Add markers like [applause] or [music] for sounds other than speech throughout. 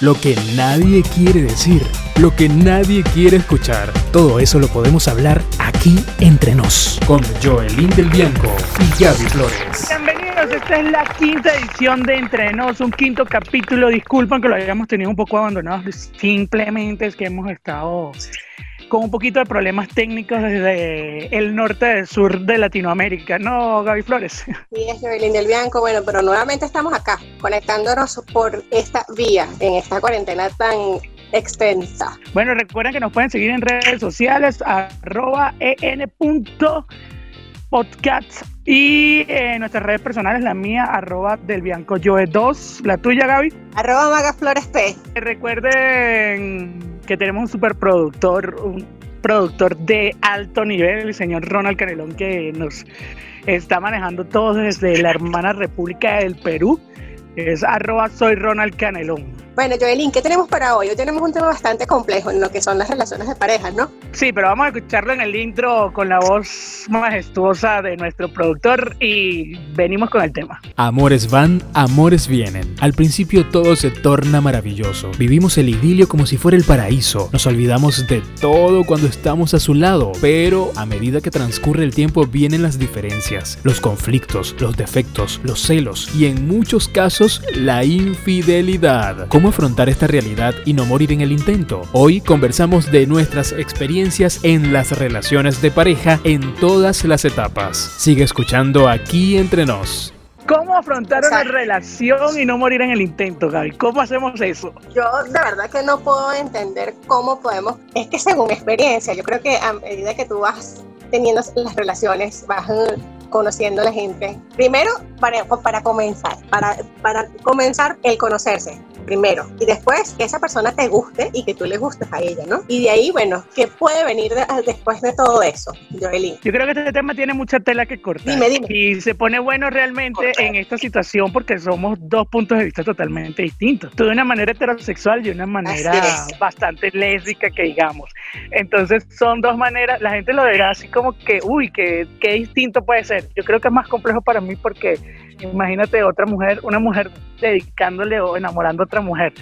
lo que nadie quiere decir, lo que nadie quiere escuchar. Todo eso lo podemos hablar aquí entre nos, con Joelín del Bianco y Gaby Flores. Bienvenidos, esta es la quinta edición de Entre Nos, un quinto capítulo. Disculpen que lo hayamos tenido un poco abandonado, simplemente es que hemos estado con un poquito de problemas técnicos desde el norte del sur de Latinoamérica, ¿no, Gaby Flores? Sí, es Joelín del Bianco. Bueno, pero nuevamente estamos acá, conectándonos por esta vía, en esta cuarentena tan extensa. Bueno, recuerden que nos pueden seguir en redes sociales, arroba en.podcast y en nuestras redes personales, la mía, arroba del Bianco Joe 2, la tuya, Gaby. Arroba Maga Flores P. Recuerden que tenemos un superproductor, un productor de alto nivel, el señor Ronald Canelón, que nos está manejando todo desde la hermana República del Perú. Es arroba soy Ronald Canelón. Bueno, Joelín, ¿qué tenemos para hoy? Hoy tenemos un tema bastante complejo en lo que son las relaciones de pareja, ¿no? Sí, pero vamos a escucharlo en el intro con la voz majestuosa de nuestro productor y venimos con el tema. Amores van, amores vienen. Al principio todo se torna maravilloso. Vivimos el idilio como si fuera el paraíso. Nos olvidamos de todo cuando estamos a su lado. Pero a medida que transcurre el tiempo vienen las diferencias, los conflictos, los defectos, los celos y en muchos casos la infidelidad. ¿Cómo afrontar esta realidad y no morir en el intento? Hoy conversamos de nuestras experiencias en las relaciones de pareja en todas las etapas. Sigue escuchando aquí entre nos. ¿Cómo afrontar una relación y no morir en el intento, Gaby? ¿Cómo hacemos eso? Yo de verdad que no puedo entender cómo podemos, es que según experiencia, yo creo que a medida que tú vas teniendo las relaciones, vas conociendo a la gente. Primero, para, para comenzar, para, para comenzar el conocerse primero y después que esa persona te guste y que tú le gustes a ella, ¿no? Y de ahí, bueno, ¿qué puede venir después de todo eso, Joelín? Yo creo que este tema tiene mucha tela que cortar. Dime, dime. Y se pone bueno realmente en esta situación porque somos dos puntos de vista totalmente distintos. Tú de una manera heterosexual y de una manera bastante lésbica, que digamos. Entonces son dos maneras, la gente lo verá así como que, uy, que qué distinto puede ser. Yo creo que es más complejo para mí porque imagínate otra mujer, una mujer dedicándole o enamorando a otra mujer.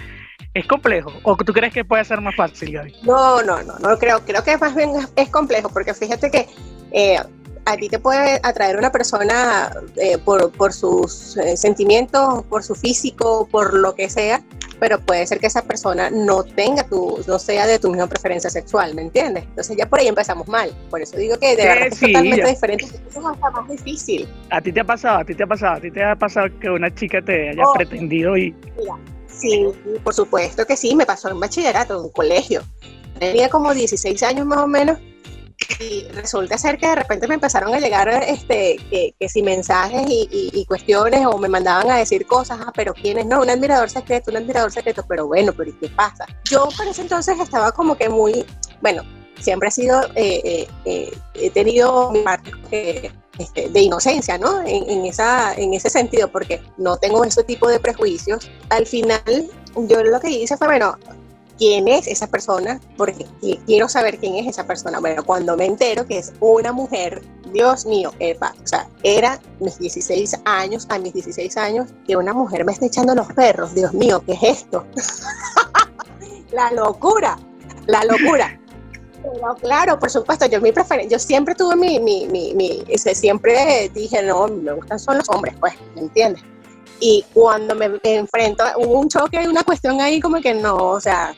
¿Es complejo? ¿O tú crees que puede ser más fácil, Gaby? No, no, no, no creo. Creo que más bien es complejo porque fíjate que eh, a ti te puede atraer una persona eh, por, por, sus eh, sentimientos, por su físico, por lo que sea, pero puede ser que esa persona no tenga tu, no sea de tu misma preferencia sexual, ¿me entiendes? Entonces ya por ahí empezamos mal. Por eso digo que de verdad es totalmente diferente. es hasta más difícil. ¿A ti te ha pasado? ¿A ti te ha pasado? ¿A ti te ha pasado que una chica te haya oh, pretendido y...? sí, por supuesto que sí. Me pasó en bachillerato, en un colegio. Tenía como 16 años más o menos y resulta ser que de repente me empezaron a llegar este que, que si mensajes y, cuestiones o me mandaban a decir cosas, ah, pero quién es, no, un admirador secreto, un admirador secreto, pero bueno, pero ¿y qué pasa? Yo por ese entonces estaba como que muy, bueno, siempre he sido, eh, eh, eh, he tenido mi parte este, de inocencia, ¿no? En, en, esa, en ese sentido, porque no tengo ese tipo de prejuicios. Al final, yo lo que hice fue, bueno, quién es esa persona, porque quiero saber quién es esa persona. Bueno, cuando me entero que es una mujer, Dios mío, epa, o sea, era mis 16 años, a mis 16 años, que una mujer me esté echando los perros, Dios mío, ¿qué es esto? [laughs] la locura, la locura. Pero claro, por supuesto, yo mi preferencia, yo siempre tuve mi, mi, mi, mi, siempre dije, no, me gustan son los hombres, pues, ¿me entiendes? Y cuando me enfrento, hubo un choque, una cuestión ahí como que no, o sea,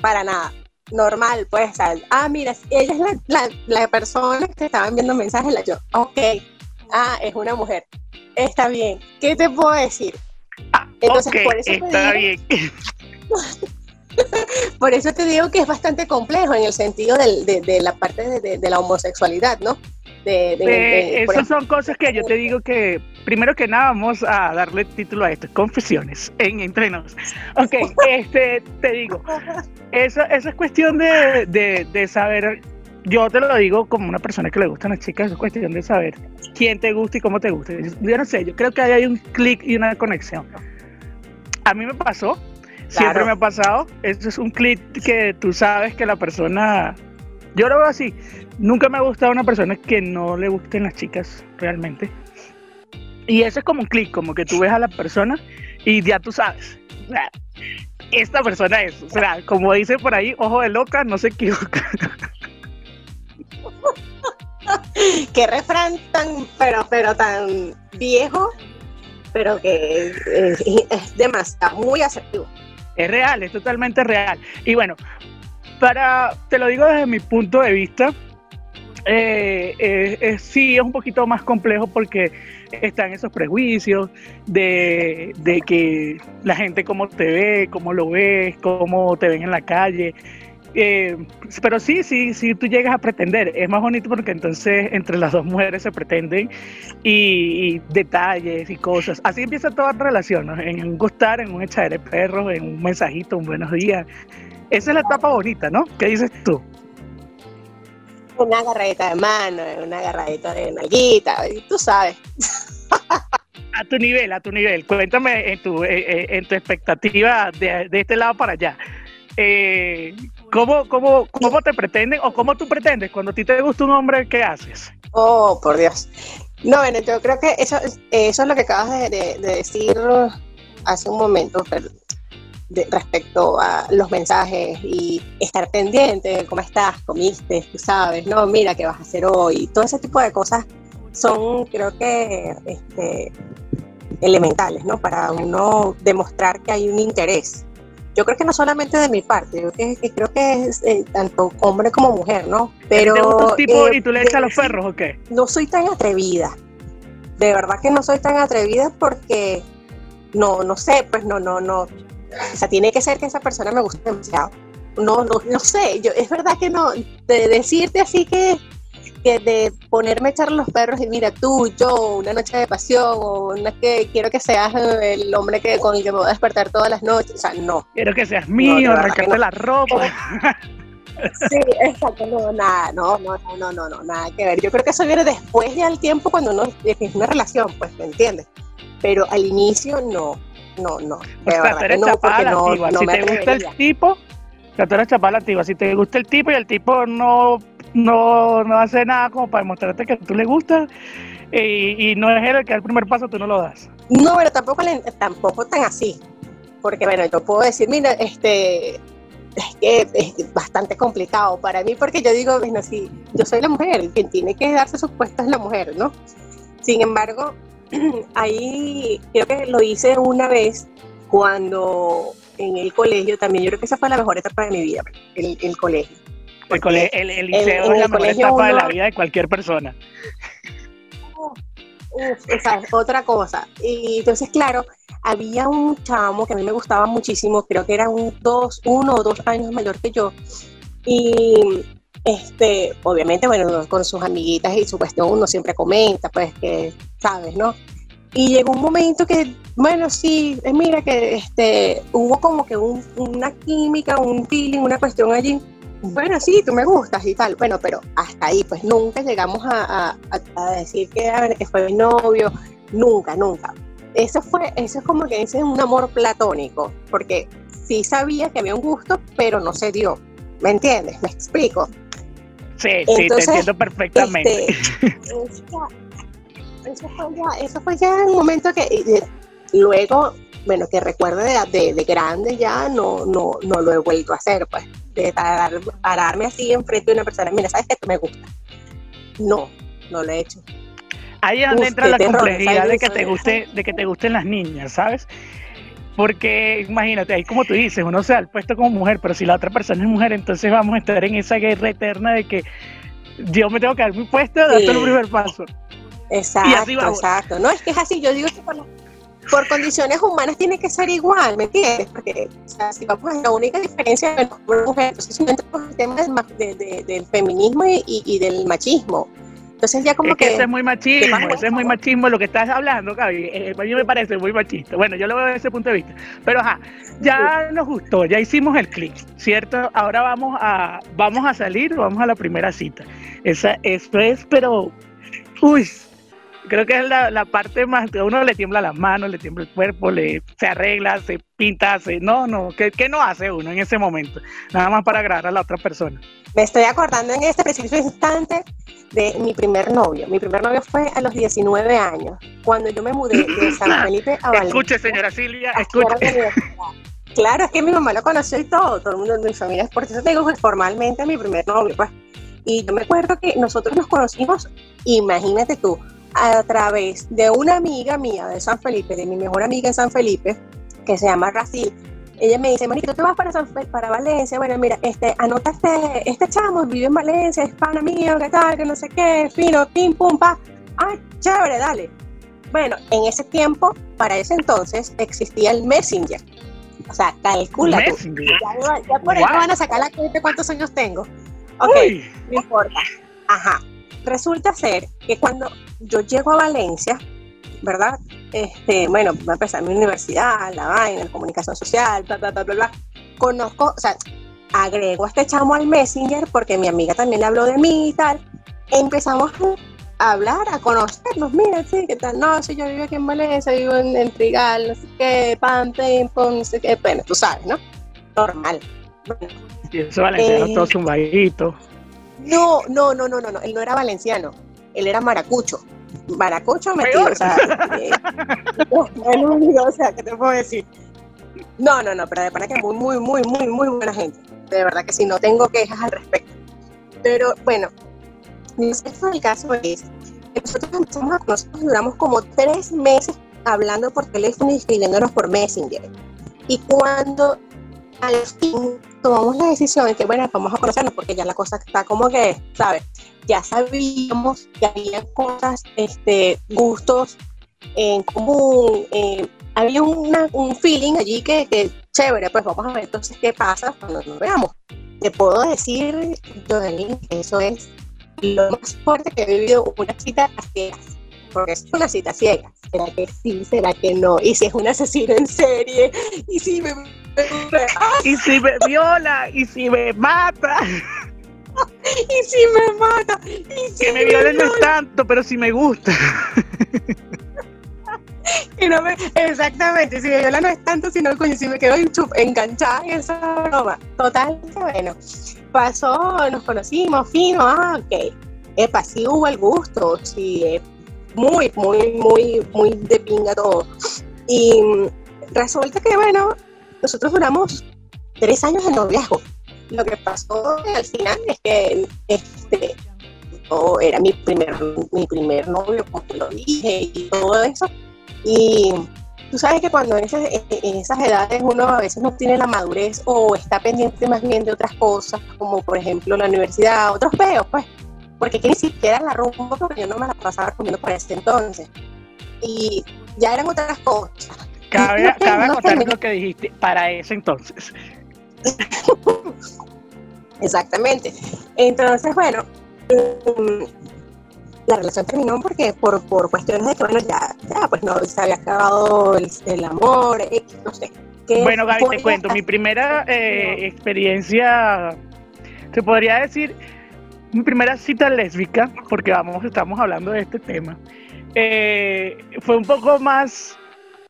para nada. Normal, pues, ah, mira, ella es la, la, persona que te estaba enviando mensajes, la yo, ok, ah, es una mujer, está bien, ¿qué te puedo decir? Ah, Entonces, por eso está bien. [laughs] por eso te digo que es bastante complejo en el sentido de, de, la parte de, de, la homosexualidad, ¿no? De, esas son cosas que yo te digo que, primero que nada, vamos a darle título a esto, confesiones en entrenos. Ok, este, te digo, eso, esa es cuestión de, de, saber, yo te lo digo como una persona que le gustan las chicas, es cuestión de saber quién te gusta y cómo te gusta. Yo no sé, yo creo que ahí hay un clic y una conexión. A mí me pasó, siempre me ha pasado, eso es un clic que tú sabes que la persona, yo lo veo así, Nunca me ha gustado una persona que no le gusten las chicas realmente. Y eso es como un clic, como que tú ves a la persona y ya tú sabes. [laughs] esta persona es. O sea, como dice por ahí, ojo de loca, no se equivoca. [laughs] Qué refrán tan, pero, pero tan viejo, pero que es, demasiado, muy asertivo. Es real, es totalmente real. Y bueno, para, te lo digo desde mi punto de vista, eh, eh, sí es un poquito más complejo porque están esos prejuicios de, de, que la gente cómo te ve, cómo lo ves, cómo te ven en la calle. Eh, pero sí, sí, sí, tú llegas a pretender. Es más bonito porque entonces entre las dos mujeres se pretenden y, detalles y cosas. Así empieza toda relación, ¿no? En un gustar, en un echar de perros, en un mensajito, un buenos días. Esa es la etapa bonita, ¿no? ¿Qué dices tú? Una agarradita de mano, una agarradita de nalguita, tú sabes. a tu nivel, a tu nivel. Cuéntame en tu, eh, eh, en tu expectativa de, de, este lado para allá. Eh, ¿cómo, cómo, ¿Cómo te pretenden o cómo tú pretendes cuando a ti te gusta un hombre, qué haces? Oh, por Dios. No, bueno, yo creo que eso, eso es lo que acabas de, decir hace un momento respecto a los mensajes y estar pendiente, cómo estás, comiste, tú sabes, no, mira qué vas a hacer hoy, todo ese tipo de cosas son creo que este, elementales, ¿no? Para uno demostrar que hay un interés. Yo creo que no solamente de mi parte, yo que, creo que es eh, tanto hombre como mujer, ¿no? Pero... tipo eh, y tú le echas los perros o qué? No soy tan atrevida. De verdad que no soy tan atrevida porque no, no sé, pues no, no, no. O sea, tiene que ser que esa persona me guste demasiado. No, no, no sé, yo, es verdad que no, de decirte así que de ponerme a echar los perros y mira tú, yo, una noche de pasión, o una que quiero que seas el hombre que con el que me voy a despertar todas las noches, o sea, no. Quiero que seas mío, no, la ropa. [laughs] Sí, exacto, no, nada, no, no, no, no, no, nada que ver. Yo creo que eso viene después ya del tiempo cuando uno es una relación, pues, ¿me entiendes? Pero al inicio no, no, no. De verdad, no, porque no, no, si te gusta el tipo, o sea, tú eres activa. Si te gusta el tipo y el tipo no no, no hace nada como para demostrarte que tú le gustas y, no es él el que da el primer paso, tú no lo das. No, pero tampoco, tampoco tan así. Porque, bueno, yo puedo decir, mira, este, es que es bastante complicado para mí porque yo digo, bueno, sí, yo soy la mujer, quien tiene que darse su puesto es la mujer, ¿no? Sin embargo, [clears throat] ahí creo que lo hice una vez cuando en el colegio también, yo creo que esa fue la mejor etapa de mi vida, el, el colegio el, el, liceo es la mejor etapa de la vida de cualquier persona. esa es otra cosa. Y entonces, claro, había un chamo que a mí me gustaba muchísimo, creo que era un dos, uno o dos años mayor que yo. Y este, obviamente, bueno, con sus amiguitas y su cuestión uno siempre comenta, pues que, sabes, ¿no? Y llegó un momento que, bueno, sí, mira que este, hubo como que una química, un feeling, una cuestión allí bueno, sí, tú me gustas y tal. Bueno, pero hasta ahí, pues nunca llegamos a, decir que, que, fue mi novio, nunca, nunca. Eso fue, eso es como que ese es un amor platónico, porque sí sabía que había un gusto, pero no se dio. ¿Me entiendes? ¿Me explico? Sí, sí, te entiendo perfectamente. Este, eso, fue ya, eso fue ya un momento que eh, luego, bueno, que recuerde de, de, grande ya no, no, no lo he vuelto a hacer, pues de pararme así enfrente de una persona, mira, ¿sabes que me gusta? No, no lo he hecho. Ahí es donde entra la complejidad de que te guste, de que te gusten las niñas, ¿sabes? Porque imagínate, ahí como tú dices, uno se da el puesto como mujer, pero si la otra persona es mujer, entonces vamos a estar en esa guerra eterna de que yo me tengo que dar mi puesto de dar el primer paso. Exacto, exacto. No, es que es así, yo digo que por por condiciones humanas tiene que ser igual, ¿me entiendes? Porque o sea, si vamos a la única diferencia de mujer, entonces entramos el tema del, del feminismo y, y, del machismo. Entonces ya como es que, eso es muy machismo, eso es muy machismo lo que estás hablando, Gaby. Eh, a mí me parece muy machista. Bueno, yo lo veo desde ese punto de vista. Pero ajá, ya nos gustó, ya hicimos el clic, ¿cierto? Ahora vamos a, vamos a salir, vamos a la primera cita. Esa, eso es, pero, uy, creo que es la, parte más, a uno le tiembla las manos, le tiembla el cuerpo, le, se arregla, se pinta, hace, no, no, ¿qué, ¿qué, no hace uno en ese momento? Nada más para agradar a la otra persona. Me estoy acordando en este preciso instante de mi primer novio. Mi primer novio fue a los 19 años, cuando yo me mudé de [coughs] San Felipe a Valencia. Escuche, señora Silvia, escuche. Claro, es que mi mamá lo conoció y todo, todo el mundo de mi familia es por eso te digo formalmente mi primer novio, pues. Y yo me acuerdo que nosotros nos conocimos, imagínate tú, a través de una amiga mía de San Felipe, de mi mejor amiga en San Felipe, que se llama Racil. Ella me dice, Marito, ¿tú vas para, para Valencia? Bueno, mira, este, anota este, este chamo, vive en Valencia, es pana mío, qué tal, que no sé qué, fino, pim, pum, pa. Ah, chévere, dale. Bueno, en ese tiempo, para ese entonces, existía el Messenger. O sea, calcula. Ya, por ahí van a sacar la cuenta cuántos años tengo. Ok, no importa. Ajá. Resulta ser que cuando yo llego a Valencia, ¿verdad? Este, bueno, voy a empezar mi universidad, la vaina, la comunicación social, bla, bla, bla, bla, bla. Conozco, o sea, agrego a este chamo al Messenger porque mi amiga también habló de mí y tal. Empezamos a hablar, a conocernos. Mira, sí, ¿qué tal? No, si yo vivo aquí en Valencia, vivo en, Trigal, no sé qué, pam, pim, pum, no sé qué. Bueno, tú sabes, ¿no? Normal. y eso valenciano, eh, todo un No, no, no, no, no, no, él no era valenciano, él era maracucho. Maracucho metido, o sea, eh, [laughs] o sea, ¿qué te puedo decir? No, no, no, pero de verdad que muy, muy, muy, muy, muy buena gente. De verdad que sí, no tengo quejas al respecto. Pero bueno, el caso es que nosotros empezamos a nosotros duramos como tres meses hablando por teléfono y escribiéndonos por Messenger. Y cuando al fin tomamos la decisión de que, bueno, vamos a conocernos porque ya la cosa está como que, ¿sabes? Ya sabíamos que había cosas, este, gustos en común, eh, había un feeling allí que, que, chévere, pues vamos a ver entonces qué pasa cuando nos veamos. Te puedo decir, Jodelín, que eso es lo más fuerte que he vivido una cita a ciegas. Porque es una cita ciega. ¿Será que sí? ¿Será que no? Y si es un asesino en serie, y si me. y si me viola, y si me mata. [laughs] y si me mata. Y si que me, violen no es tanto, pero si me gusta. [laughs] y no me, exactamente, si me viola no es tanto, sino coño, si me quedo enganchada en esa broma. Total, bueno pasó, nos conocimos, fino, ah, ok. Epa, sí hubo el gusto, sí, muy, muy, muy, muy de pinga todo. Y resulta que, bueno, nosotros duramos tres años de noviazgo. Lo que pasó al final es que este, era mi primer, mi primer novio, como te lo dije, y todo eso. Y Tú sabes que cuando en esas, edades uno a veces no tiene la madurez o está pendiente más bien de otras cosas, como por ejemplo la universidad, otros peos, pues, porque que ni siquiera la rumbo, porque yo no me la pasaba comiendo por ese entonces. Y ya eran otras cosas. Cabe, cabe lo que dijiste para ese entonces. [laughs] Exactamente. Entonces, bueno, em, la relación terminó porque por, por cuestiones de que, bueno, ya, ya pues no se había acabado el, amor, no sé. Bueno, Gaby, te cuento, mi primera eh, experiencia, te podría decir, mi primera cita lésbica, porque vamos, estamos hablando de este tema, eh, fue un poco más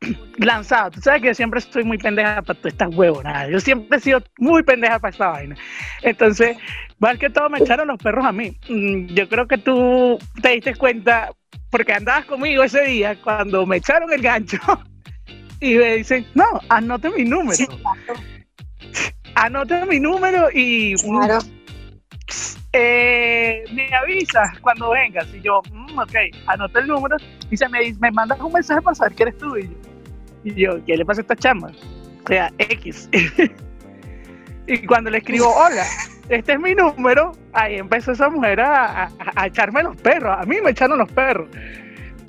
[clears throat] lanzado. Tú sabes que yo siempre estoy muy pendeja para todas estas huevonadas. Yo siempre he sido muy pendeja para esta vaina. Entonces, más que todo me echaron los perros a mí. Mm, yo creo que tú te diste cuenta, porque andabas conmigo ese día, cuando me echaron el gancho [laughs] y me dicen, no, anote mi número. Anote mi número y... Claro. Eh, me avisas cuando vengas. Y yo, mm, ok, anoto el número. Y se me, me mandas un mensaje para saber que eres tú. Y yo, y yo ¿qué le pasa a esta chama? O sea, X. [laughs] y cuando le escribo, hola, este es mi número, ahí empezó esa mujer a, echarme los perros. A mí me echaron los perros.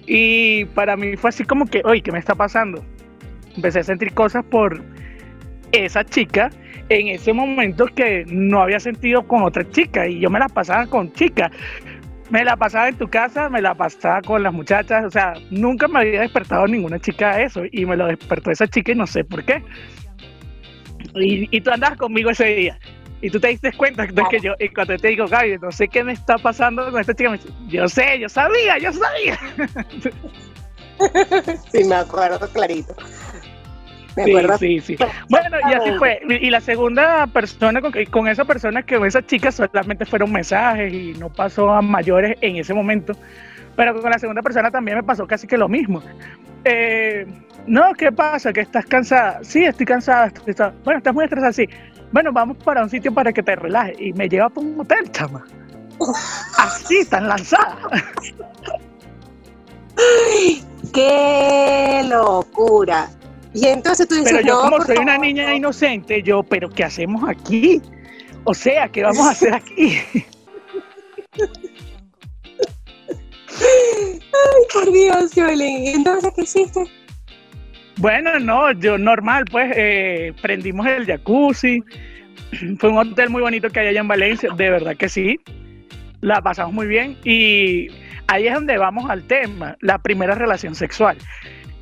Y para mí fue así como que, oye, ¿qué me está pasando? Empecé a sentir cosas por esa chica en ese momento que no había sentido con otra chica y yo me la pasaba con chicas. Me la pasaba en tu casa, me la pasaba con las muchachas, o sea, nunca me había despertado ninguna chica eso y me lo despertó esa chica y no sé por qué. Y, tú andas conmigo ese día y tú te diste cuenta de que yo, y cuando te digo, Gaby, no sé qué me está pasando con esta chica, me dice, yo sé, yo sabía, yo sabía. [laughs] sí, me acuerdo clarito. Sí, sí, sí. Bueno, y así fue. Y la segunda persona, con, con esa persona que esa chica solamente fueron mensajes y no pasó a mayores en ese momento. Pero con la segunda persona también me pasó casi que lo mismo. Eh, No, ¿qué pasa? ¿Que estás cansada? Sí, estoy cansada. Bueno, estás muy estresada, sí. Bueno, vamos para un sitio para que te relajes. Y me lleva para un hotel, chama. Así, tan lanzada. [laughs] ¡Qué locura! Y entonces tú dices, pero yo como soy una niña inocente, yo, pero ¿qué hacemos aquí? O sea, ¿qué vamos a hacer aquí? [laughs] Ay, por Dios, Yolín. ¿Entonces qué hiciste? Bueno, no, yo normal, pues eh, prendimos el jacuzzi. [clears throat] Fue un hotel muy bonito que hay allá en Valencia, de verdad que sí. La pasamos muy bien y ahí es donde vamos al tema, la primera relación sexual.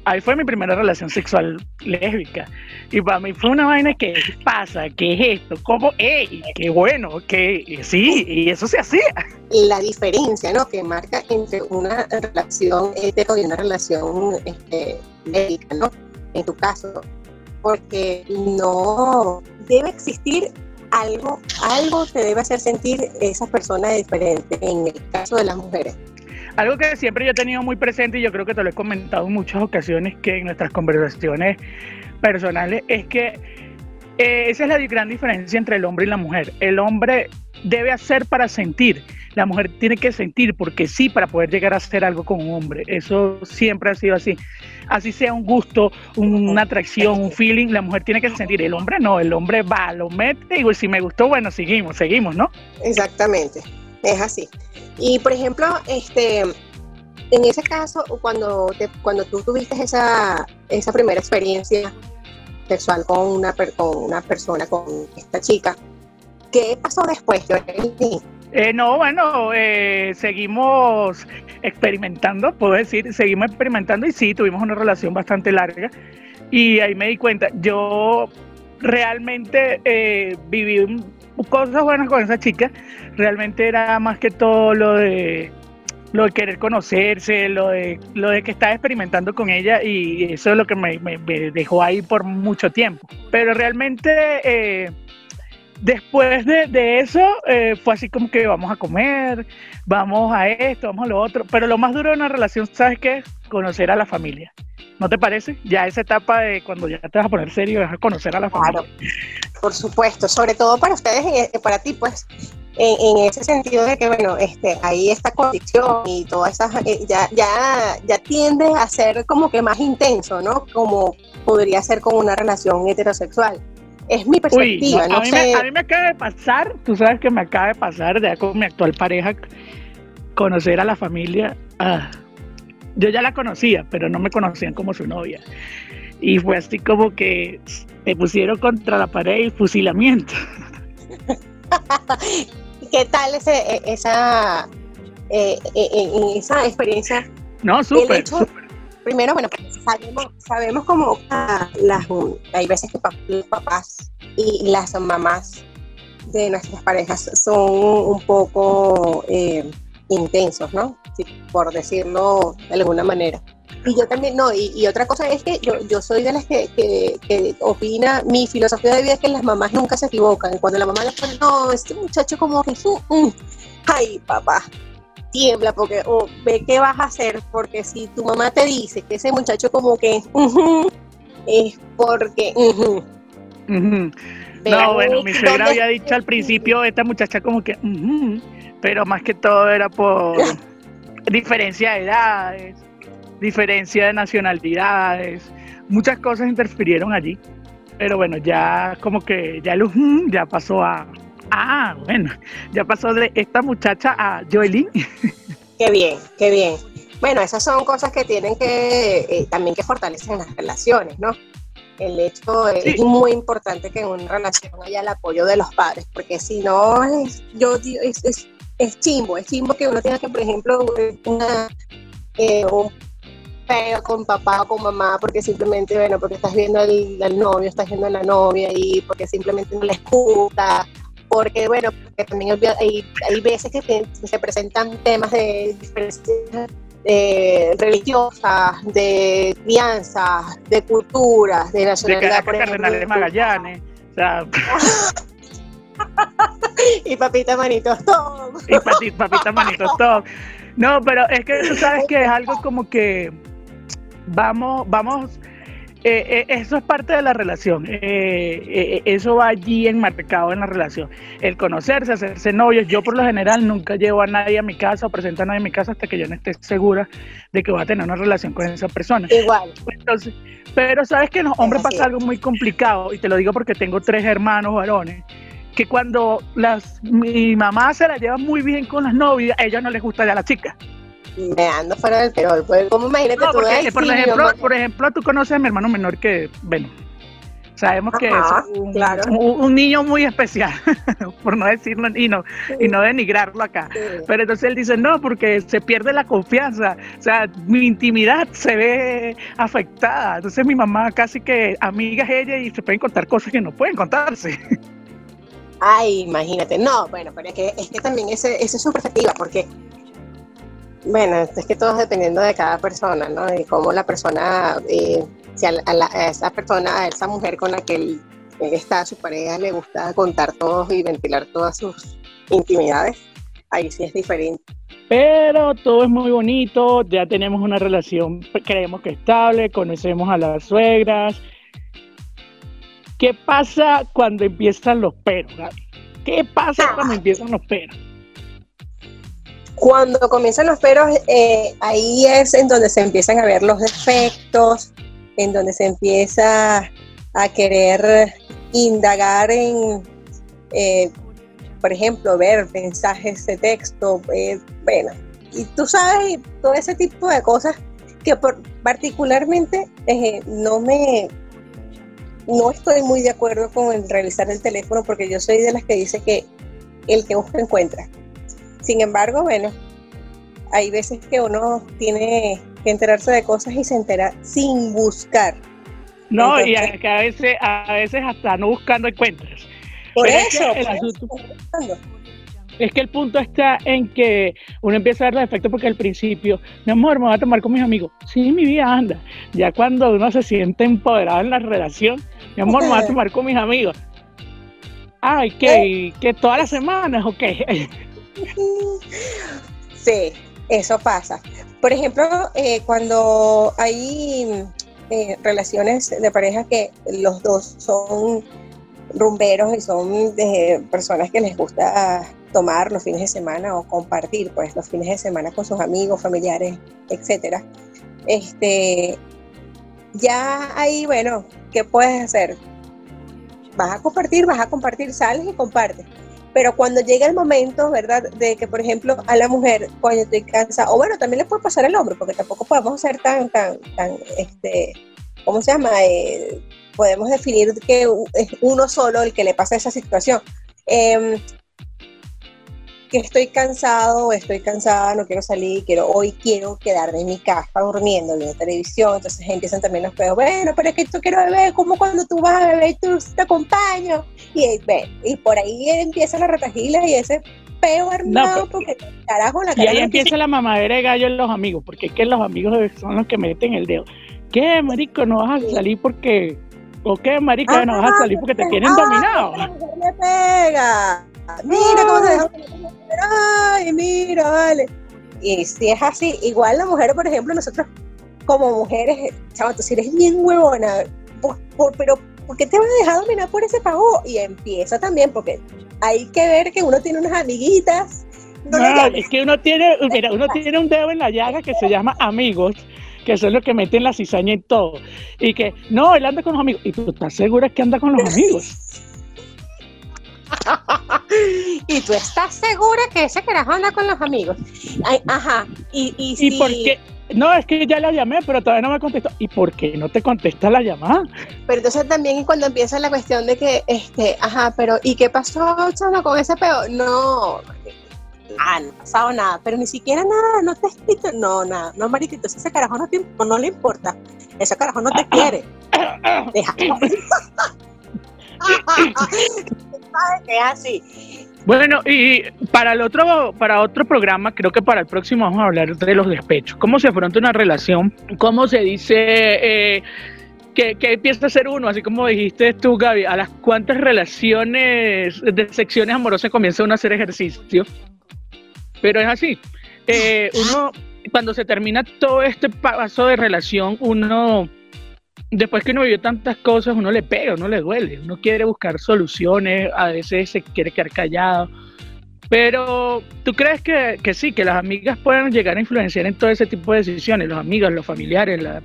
Ahí fue mi primera relación sexual lésbica. Y para mí fue una vaina que pasa, ¿qué es esto? ¿Cómo? ¡Ey! ¡Qué bueno! que Sí, y eso se hacía. La diferencia, ¿no? Que marca entre una relación hetero y una relación este, lésbica, ¿no? En tu caso. Porque no debe existir algo, algo te debe hacer sentir esa persona diferente en el caso de las mujeres. Algo que siempre yo he tenido muy presente y yo creo que te lo he comentado en muchas ocasiones que en nuestras conversaciones personales es que eh, esa es la gran diferencia entre el hombre y la mujer. El hombre debe hacer para sentir, la mujer tiene que sentir porque sí para poder llegar a hacer algo con un hombre. Eso siempre ha sido así. Así sea un gusto, una atracción, un feeling, la mujer tiene que sentir. El hombre no, el hombre va, lo mete y si me gustó, bueno, seguimos, seguimos, ¿no? Exactamente, es así. Y por ejemplo, este, en ese caso, cuando, cuando tú tuviste esa, esa primera experiencia sexual con una, con una persona, con esta chica, ¿qué pasó después, eh, no, bueno, eh, seguimos experimentando, puedo decir, seguimos experimentando y sí, tuvimos una relación bastante larga. Y ahí me di cuenta, yo realmente eh, viví cosas buenas con esa chica, realmente era más que todo lo de lo de querer conocerse, lo de, lo de que estaba experimentando con ella y eso es lo que me, dejó ahí por mucho tiempo. Pero realmente eh, después de, eso eh, fue así como que vamos a comer, vamos a esto, vamos a lo otro, pero lo más duro de una relación, ¿sabes qué? Conocer a la familia. ¿No te parece? Ya esa etapa de cuando ya te vas a poner serio, vas a conocer a la familia. por supuesto, sobre todo para ustedes y eh, para ti, pues en, ese sentido de que, bueno, este, ahí esta condición y todas esas, eh, ya, ya, ya tiende a ser como que más intenso, ¿no? Como podría ser con una relación heterosexual. Es mi perspectiva, no, a, mí me, a, mí me, acaba de pasar, tú sabes que me acaba de pasar, ya con mi actual pareja, conocer a la familia. Ah, yo ya la conocía, pero no me conocían como su novia. Y fue así como que me pusieron contra la pared y fusilamiento. [laughs] ¿Qué tal ese, e, esa, eh, eh, esa experiencia? No, súper. Primero, bueno, sabemos, sabemos como las, hay veces que los papás y las mamás de nuestras parejas son un poco intensos, ¿no? por decirlo de alguna manera. Y yo también, no, y, otra cosa es que yo, yo soy de las que, que, opina, mi filosofía de vida es que las mamás nunca se equivocan. Cuando la mamá le pone, no, este muchacho como que, mm, ay, papá, tiembla porque oh, ve qué vas a hacer, porque si tu mamá te dice que ese muchacho como que es porque... No, bueno, mi suegra había dicho al principio, esta muchacha como que, pero más que todo era por [laughs] diferencia de edades, diferencia de nacionalidades, muchas cosas interfirieron allí. Pero bueno, ya como que ya el ya pasó a. Ah, bueno, ya pasó de esta muchacha a Joelyn. Qué bien, qué bien. Bueno, esas son cosas que tienen que eh, también que fortalecer las relaciones, ¿no? El hecho es muy importante que en una relación haya el apoyo de los padres, porque si no, es, yo es, es, es chimbo, es chimbo que uno tenga que, por ejemplo, una, eh, un con papá o con mamá porque simplemente, bueno, porque estás viendo al, novio, estás viendo a la novia y porque simplemente no le escucha, porque, bueno, porque también hay, hay veces que se presentan temas de diferencias religiosas, de crianza, de culturas, de nacionalidad. De de Magallanes. O sea, [laughs] y papita manitos top. [laughs] Y papita manitos top. No, pero es que tú sabes que es algo como que vamos, vamos, eh, eso es parte de la relación. eso va allí enmarcado en la relación. El conocerse, hacerse novios. Yo por lo general nunca llevo a nadie a mi casa o presento a nadie a mi casa hasta que yo no esté segura de que va a tener una relación con esa persona. Igual. Entonces, pero sabes que los hombres pasa algo muy complicado y te lo digo porque tengo tres hermanos varones que cuando las, mi mamá se la lleva muy bien con las novias, a ellos no les gusta ya la chica. Me ando fuera del perol, pues como imagínate tú porque, por, ejemplo, por ejemplo, tú conoces a mi hermano menor que, bueno, sabemos que es un, niño muy especial, [laughs] por no decirlo y no, y no denigrarlo acá. Pero entonces él dice, no, porque se pierde la confianza, o sea, mi intimidad se ve afectada. Entonces mi mamá casi que amiga es ella y se pueden contar cosas que no pueden contarse. Ay, imagínate. No, bueno, pero es que, es que también ese, esa es su perspectiva, porque, bueno, es que todo es dependiendo de cada persona, ¿no? Y cómo la persona, eh, si a, esa persona, a esa mujer con la que él, está, su pareja, le gusta contar todo y ventilar todas sus intimidades, ahí sí es diferente. Pero todo es muy bonito, ya tenemos una relación, creemos que estable, conocemos a las suegras, ¿Qué pasa cuando empiezan los peros, ¿Qué pasa ah. cuando empiezan los peros? Cuando comienzan los peros, eh, ahí es en donde se empiezan a ver los defectos, en donde se empieza a querer indagar en, eh, por ejemplo, ver mensajes de texto, eh, bueno, y tú sabes, todo ese tipo de cosas que particularmente no me no estoy muy de acuerdo con el revisar el teléfono porque yo soy de las que dice que el que busca encuentra. Sin embargo, bueno, hay veces que uno tiene que enterarse de cosas y se entera sin buscar. No, y a, que a veces, a veces hasta no buscando encuentras. Por eso, es que el punto está en que uno empieza a ver los efectos porque al principio, mi amor, me voy a tomar con mis amigos. Sí, mi vida anda. Ya cuando uno se siente empoderado en la relación, mi amor, me voy a [laughs] tomar con mis amigos. Ay, ¿qué? ¿Que todas las semanas o qué? [laughs] Sí, eso pasa. Por ejemplo, eh, cuando hay eh, relaciones de pareja que los dos son rumberos y son personas que les gusta tomar los fines de semana o compartir pues los fines de semana con sus amigos, familiares, etcétera. Este, ya ahí, bueno, ¿qué puedes hacer? Vas a compartir, vas a compartir, sales y compartes. Pero cuando llega el momento, ¿verdad? De que, por ejemplo, a la mujer, cuando estoy cansada, o bueno, también le puede pasar al hombre, porque tampoco podemos ser tan, tan, tan, este, ¿cómo se llama? Eh, podemos definir que es uno solo el que le pasa esa situación. Eh, que estoy cansado, estoy cansada, no quiero salir, quiero hoy quiero quedarme en mi casa durmiendo, viendo televisión, entonces empiezan también los pedos, bueno, pero es que tú quiero beber, como cuando tú vas a beber y tú te acompaño, y, y por ahí empieza la retajila y ese peo armado, porque carajo la Y ahí empieza la mamadera de gallo en los amigos, porque es que los amigos son los que meten el dedo. ¿Qué, marico, no vas a salir porque... ¿O qué, marico, no vas a salir porque te tienen dominado? Me pega. Mira cómo se dejó ay, mira, vale. Y si es así, igual la mujer, por ejemplo, nosotros como mujeres, chaval, tú si eres bien huevona, pero ¿por qué te vas a dejar dominar por ese pago? Y empieza también, porque hay que ver que uno tiene unas amiguitas. No, es que uno tiene, mira, uno tiene un dedo en la llaga que se llama amigos, que son los que meten la cizaña en todo. Y que, no, él anda con los amigos. ¿Y tú estás segura que anda con los amigos? [laughs] y tú estás segura que ese carajo anda con los amigos. ajá. Y, y, si... por qué? No, es que ya la llamé, pero todavía no me contestó. ¿Y por qué no te contesta la llamada? Pero entonces también cuando empieza la cuestión de que, este, ajá, pero ¿y qué pasó, chama, con ese peo? No, ah, no ha pasado nada, pero ni siquiera nada, no te escrito, no, nada, no, mariquito, entonces ese carajo no, te, no le importa, ese carajo no te [coughs] quiere. Déjalo. [coughs] es así. Bueno, y para el otro, para otro programa, creo que para el próximo vamos a hablar de los despechos. ¿Cómo se afronta una relación? ¿Cómo se dice eh, que, empieza a ser uno? Así como dijiste tú, Gaby, ¿a las cuántas relaciones de secciones amorosas comienza uno a hacer ejercicio? Pero es así. Eh, uno, cuando se termina todo este paso de relación, uno después que uno vivió tantas cosas, uno le pega, uno le duele, uno quiere buscar soluciones, a veces se quiere quedar callado. Pero, ¿tú crees que, que sí, que las amigas pueden llegar a influenciar en todo ese tipo de decisiones? Los amigos, los familiares, la,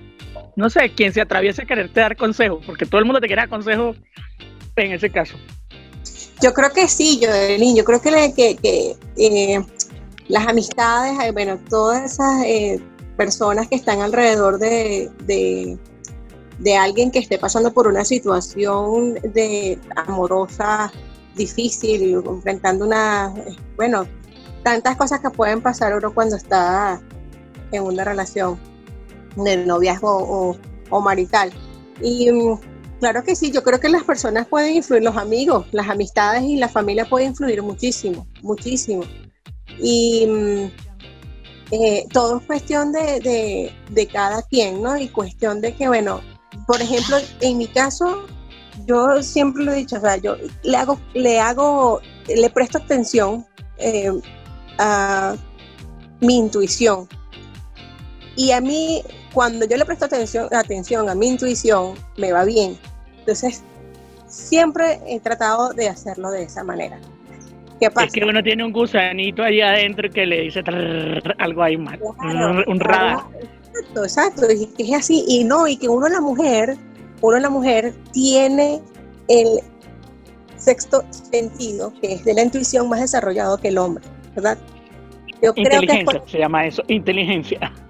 no sé, quien se atraviese a quererte dar consejos, porque todo el mundo te quiere dar consejos en ese caso. Yo creo que sí, Joelín, yo creo que, que, eh, las amistades, eh, bueno, todas esas eh, personas que están alrededor de, de, alguien que esté pasando por una situación de amorosa difícil, enfrentando una, bueno, tantas cosas que pueden pasar uno cuando está en una relación de noviazgo o, marital. Y mm, claro que sí, yo creo que las personas pueden influir, los amigos, las amistades y la familia pueden influir muchísimo, muchísimo. Y mm, eh, todo es cuestión de, de, cada quien, ¿no? Y cuestión de que, bueno, por ejemplo, en mi caso, yo siempre lo he dicho, o sea, yo le hago, le hago, le presto atención eh, a mi intuición. Y a mí, cuando yo le presto atención, atención a mi intuición, me va bien. Entonces, siempre he tratado de hacerlo de esa manera. ¿Qué pasa? Es que uno tiene un gusanito ahí adentro que le dice algo ahí mal, un, radar. Exacto, exacto, es así. Y no, y que uno la mujer uno la mujer tiene el sexto sentido, que es de la intuición más desarrollado que el hombre, ¿verdad? Yo inteligencia, creo que se llama eso, inteligencia. [laughs]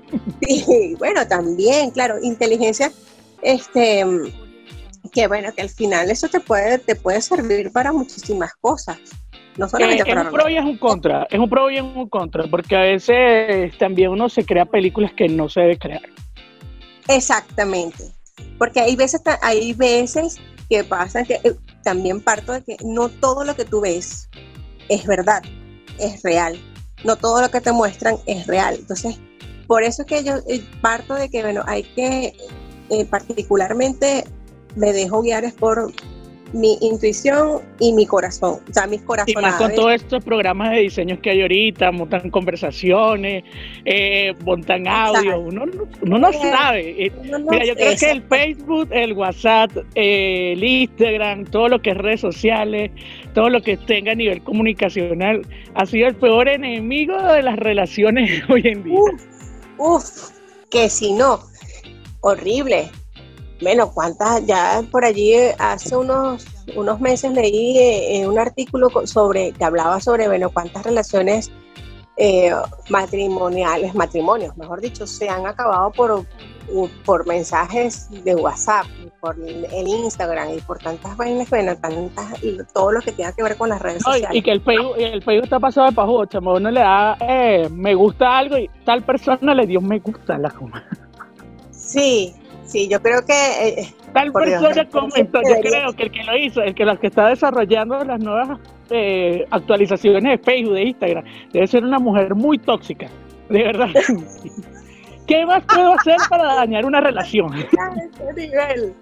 Sí, bueno, también, claro, inteligencia, este, que bueno, que al final eso te puede, te puede servir para muchísimas cosas. No solamente eh, es un pro y es un contra, es un pro y es un contra, porque a veces también uno se crea películas que no se debe crear. Exactamente, porque hay veces, hay veces que pasa que eh, también parto de que no todo lo que tú ves es verdad, es real. No todo lo que te muestran es real. Entonces, por eso es que yo eh, parto de que, bueno, hay que, eh, particularmente me dejo guiar es por mi intuición y mi corazón, o sea, mis corazones. Y más con todos estos programas de diseños que hay ahorita, montan conversaciones, eh, montan audio, uno, no sabe. Eh, mira, yo creo que el Facebook, el WhatsApp, eh, el Instagram, todo lo que es redes sociales, todo lo que tenga a nivel comunicacional, ha sido el peor enemigo de las relaciones [laughs] hoy en día. uf que si no, horrible bueno, cuántas, ya por allí eh, hace unos, unos meses leí eh, un artículo sobre, que hablaba sobre, bueno, cuántas relaciones eh, matrimoniales, matrimonios, mejor dicho, se han acabado por, por mensajes de WhatsApp, por el Instagram y por tantas vainas, bueno, tantas, todo lo que tenga que ver con las redes sociales. Y que el Facebook, el Facebook está pasado de pajo, chamo, uno le da me gusta algo y tal persona le dio me gusta la coma. Sí, Sí, yo creo que... Eh, Tal persona comentó, yo creo que el que lo hizo, el que las que está desarrollando las nuevas eh, actualizaciones de Facebook, de Instagram, debe ser una mujer muy tóxica, de verdad. [laughs] ¿Qué más puedo hacer para dañar una relación? [laughs] ese nivel.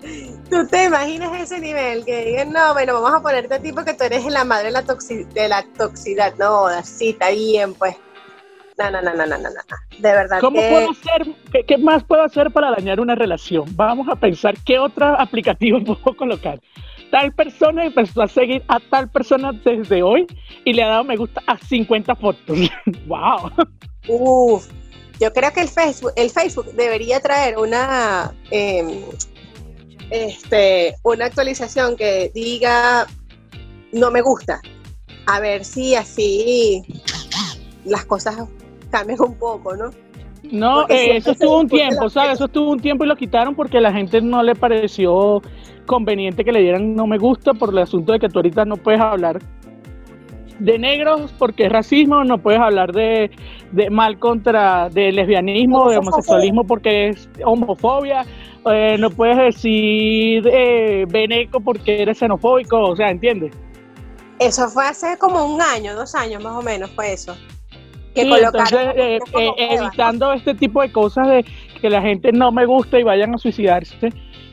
¿Tú te imaginas ese nivel? Que digan, no, bueno, vamos a ponerte a ti porque tú eres la madre de la, de la toxicidad. No, así está bien, pues. No, no, no, no, no, no, De verdad. ¿Cómo puedo hacer? Qué, más puedo hacer para dañar una relación? Vamos a pensar qué otro aplicativo [laughs] puedo colocar. Tal persona empezó a seguir a tal persona desde hoy y le ha dado me gusta a 50 fotos. [laughs] ¡Wow! Uf, yo creo que el Facebook, el Facebook debería traer una, em, este, una actualización que diga no me gusta. A ver si así las cosas cambian un poco, ¿no? No, eh, eso estuvo un tiempo, ¿sabes? Eso estuvo un tiempo y lo quitaron porque a la gente no le pareció conveniente que le dieran no me gusta por el asunto de que tú ahorita no puedes hablar de negros porque es racismo, no puedes hablar de, mal contra de lesbianismo, de homosexualismo porque es homofobia, eh, no puedes decir eh, veneco porque eres xenofóbico, o sea, ¿entiendes? Eso fue hace como un año, dos años más o menos, fue eso entonces, eh, eh, evitando este tipo de cosas de que la gente no me gusta y vayan a suicidarse. [laughs]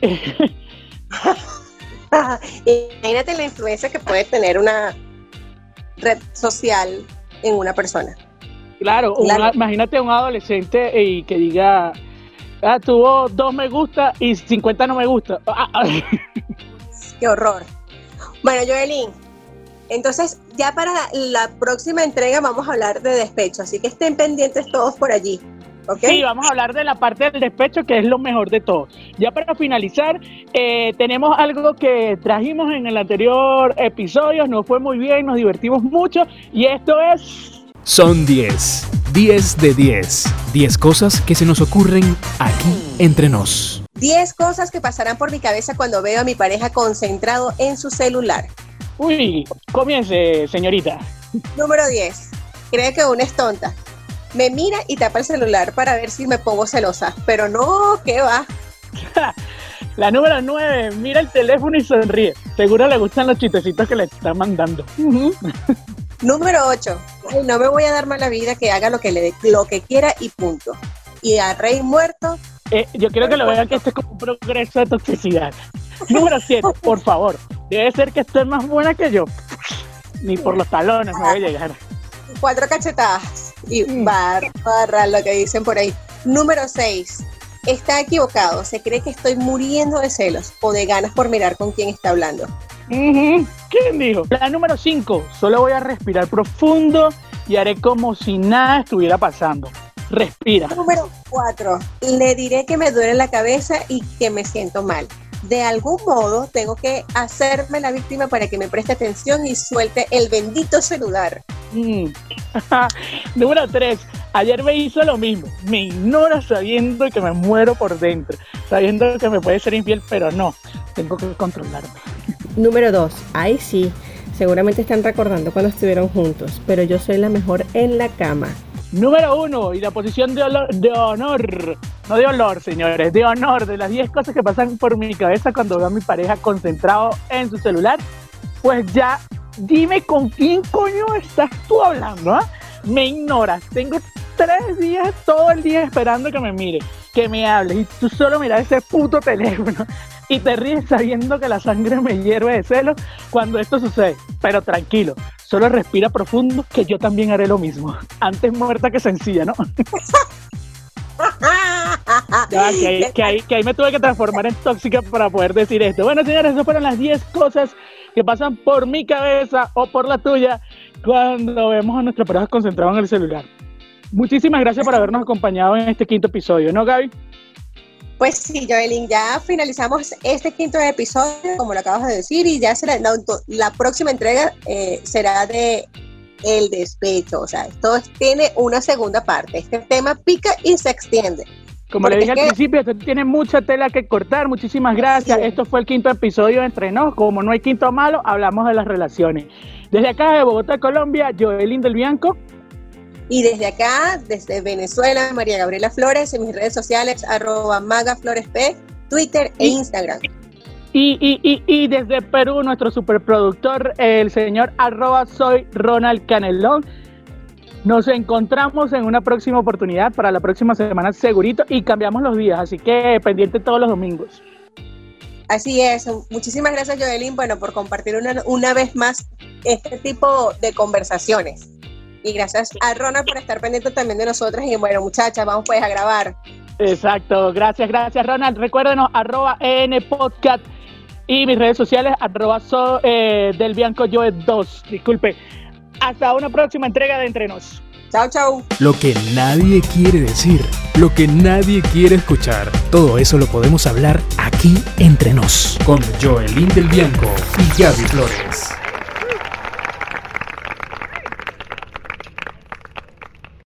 Imagínate la influencia que puede tener una red social en una persona. Claro, imagínate a un adolescente y que diga, Ah, tuvo dos me gusta y 50 no me gusta. [laughs] Qué horror. Bueno, Joelín, entonces ya para la próxima entrega vamos a hablar de despecho, así que estén pendientes todos por allí. Sí, vamos a hablar de la parte del despecho, que es lo mejor de todo. Ya para finalizar, eh, tenemos algo que trajimos en el anterior episodio, nos fue muy bien, nos divertimos mucho, y esto es... Son 10, 10 de 10, 10 cosas que se nos ocurren aquí entre nos. 10 cosas que pasarán por mi cabeza cuando veo a mi pareja concentrado en su celular. Uy, comience, señorita. Número 10. Cree que una es tonta me mira y tapa el celular para ver si me pongo celosa. Pero no, ¿qué va? [laughs] La número 9, mira el teléfono y sonríe. Seguro le gustan los chistecitos que le está mandando. [laughs] número 8, no me voy a dar mala vida que haga lo que, le, lo que quiera y punto. Y a rey muerto. Eh, yo quiero que lo vean que esto es como un progreso de toxicidad. número 7, por favor. Debe ser que esté más buena que yo. Ni por los talones me voy a llegar. Cuatro cachetadas y barra, barra, lo que dicen por ahí. Número 6. Está equivocado. Se cree que estoy muriendo de celos o de ganas por mirar con quién está hablando. ¿Quién dijo? La número 5. Solo voy a respirar profundo y haré como si nada estuviera pasando. Respira. Número 4. Le diré que me duele la cabeza y que me siento mal de algún modo tengo que hacerme la víctima para que me preste atención y suelte el bendito celular. Mm. [laughs] Número 3. Ayer me hizo lo mismo. Me ignora sabiendo que me muero por dentro. Sabiendo que me puede ser infiel, pero no. Tengo que controlarme. [laughs] Número 2. Ay, sí. Seguramente están recordando cuando estuvieron juntos, pero yo soy la mejor en la cama. Número uno, y la posición de, de honor, no de olor, señores, de honor, de las 10 cosas que pasan por mi cabeza cuando veo a mi pareja concentrado en su celular, pues ya dime con quién coño estás tú hablando, ¿ah? Me ignoras, tengo tres días, todo el día esperando que me mire, que me hable, y tú solo miras ese puto teléfono y te ríes sabiendo que la sangre me hierve de celo cuando esto sucede. Pero tranquilo, solo respira profundo que yo también haré lo mismo. Antes muerta que sencilla, ¿no? [laughs] que, ahí, que, ahí, me tuve que transformar en tóxica para poder decir esto. Bueno, señores, esas fueron las 10 cosas que pasan por mi cabeza o por la tuya cuando vemos a nuestra pareja concentrado en el celular. Muchísimas gracias por habernos acompañado en este quinto episodio, ¿no, Gaby? Pues sí, Joelyn, ya finalizamos este quinto episodio, como lo acabas de decir, y ya será la, próxima entrega eh, será de el despecho. O sea, esto tiene una segunda parte. Este tema pica y se extiende. Como le dije al principio, esto tiene mucha tela que cortar. Muchísimas gracias. Esto fue el quinto episodio Entre Nos. Como no hay quinto malo, hablamos de las relaciones. Desde acá de Bogotá, Colombia, Joelín del Bianco. Y desde acá, desde Venezuela, María Gabriela Flores, en mis redes sociales, arroba magafloresp, Twitter e Instagram. Y, y, y, desde Perú, nuestro superproductor, el señor arroba soy Ronald Canelón. Nos encontramos en una próxima oportunidad para la próxima semana segurito y cambiamos los días, así que pendiente todos los domingos. Así es, muchísimas gracias Joelín, bueno, por compartir una, una vez más este tipo de conversaciones. Y gracias a Ronald por estar pendiente también de nosotras. Y bueno, muchachas, vamos pues a grabar. Exacto, gracias, gracias Ronald. Recuérdenos, arroba en podcast y mis redes sociales, arroba so, eh, del Bianco Joe 2. Disculpe. Hasta una próxima entrega de Entrenos. Chao, chao. Lo que nadie quiere decir, lo que nadie quiere escuchar, todo eso lo podemos hablar aquí entre nos, con Joelín del Bianco y Gaby Flores.